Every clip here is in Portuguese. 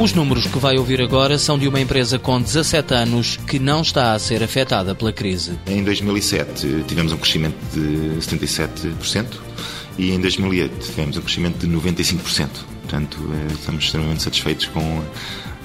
Os números que vai ouvir agora são de uma empresa com 17 anos que não está a ser afetada pela crise. Em 2007 tivemos um crescimento de 77% e em 2008 tivemos um crescimento de 95%. Portanto, eh, estamos extremamente satisfeitos com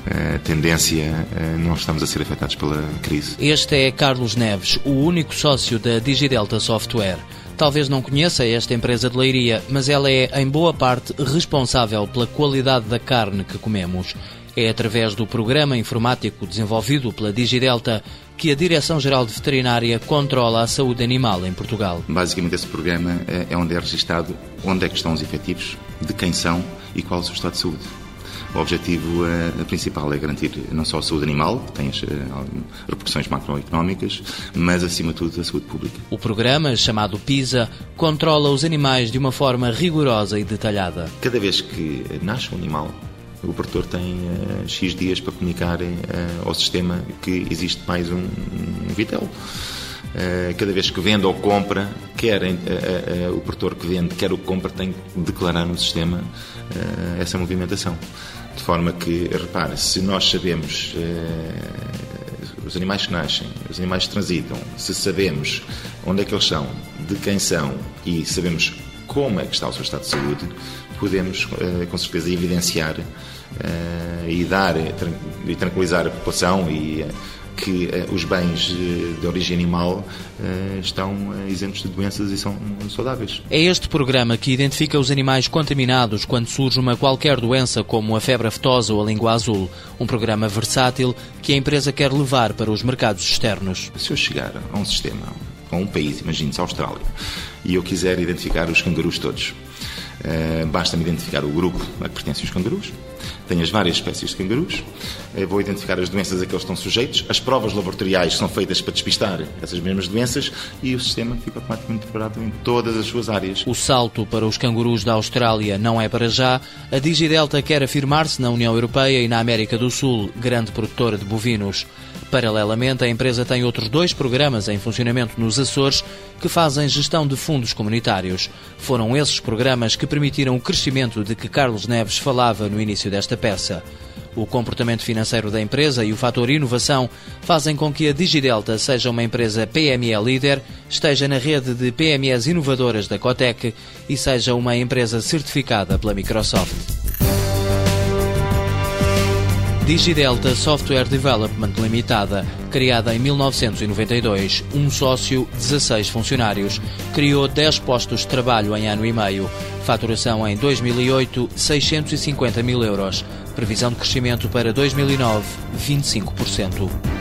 a tendência, não estamos a ser afetados pela crise. Este é Carlos Neves, o único sócio da Digidelta Software. Talvez não conheça esta empresa de leiria, mas ela é, em boa parte, responsável pela qualidade da carne que comemos. É através do programa informático desenvolvido pela Digidelta que a Direção-Geral de Veterinária controla a saúde animal em Portugal. Basicamente, esse programa é onde é registado onde é que estão os efetivos, de quem são e qual é o seu estado de saúde. O objetivo uh, principal é garantir não só a saúde animal, que tem as uh, repercussões macroeconómicas, mas acima de tudo a saúde pública. O programa, chamado PISA, controla os animais de uma forma rigorosa e detalhada. Cada vez que nasce um animal, o produtor tem uh, X dias para comunicar uh, ao sistema que existe mais um, um vitel. Uh, cada vez que vende ou compra, quer o produtor que vende, quer o que compra, tem que declarar no sistema essa movimentação. De forma que, repare, se nós sabemos os animais que nascem, os animais que transitam, se sabemos onde é que eles são, de quem são e sabemos como é que está o seu estado de saúde, podemos com certeza evidenciar e dar e tranquilizar a população e que eh, os bens eh, de origem animal eh, estão isentos de doenças e são saudáveis. É este programa que identifica os animais contaminados quando surge uma qualquer doença, como a febre aftosa ou a língua azul. Um programa versátil que a empresa quer levar para os mercados externos. Se eu chegar a um sistema, a um país, imagine-se a Austrália, e eu quiser identificar os cangurus todos, basta-me identificar o grupo a que pertencem os cangurus, tenho as várias espécies de cangurus, eh, vou identificar as doenças a que eles estão sujeitos, as provas laboratoriais são feitas para despistar essas mesmas doenças e o sistema fica automaticamente preparado em todas as suas áreas. O salto para os cangurus da Austrália não é para já. A Digidelta quer afirmar-se na União Europeia e na América do Sul, grande produtora de bovinos. Paralelamente, a empresa tem outros dois programas em funcionamento nos Açores que fazem gestão de fundos comunitários. Foram esses programas que permitiram o crescimento de que Carlos Neves falava no início peça. O comportamento financeiro da empresa e o fator inovação fazem com que a Digidelta seja uma empresa PME líder, esteja na rede de PMEs inovadoras da Cotec e seja uma empresa certificada pela Microsoft. Digidelta Software Development Limitada, criada em 1992, um sócio, 16 funcionários, criou 10 postos de trabalho em ano e meio, faturação em 2008, 650 mil euros, previsão de crescimento para 2009, 25%.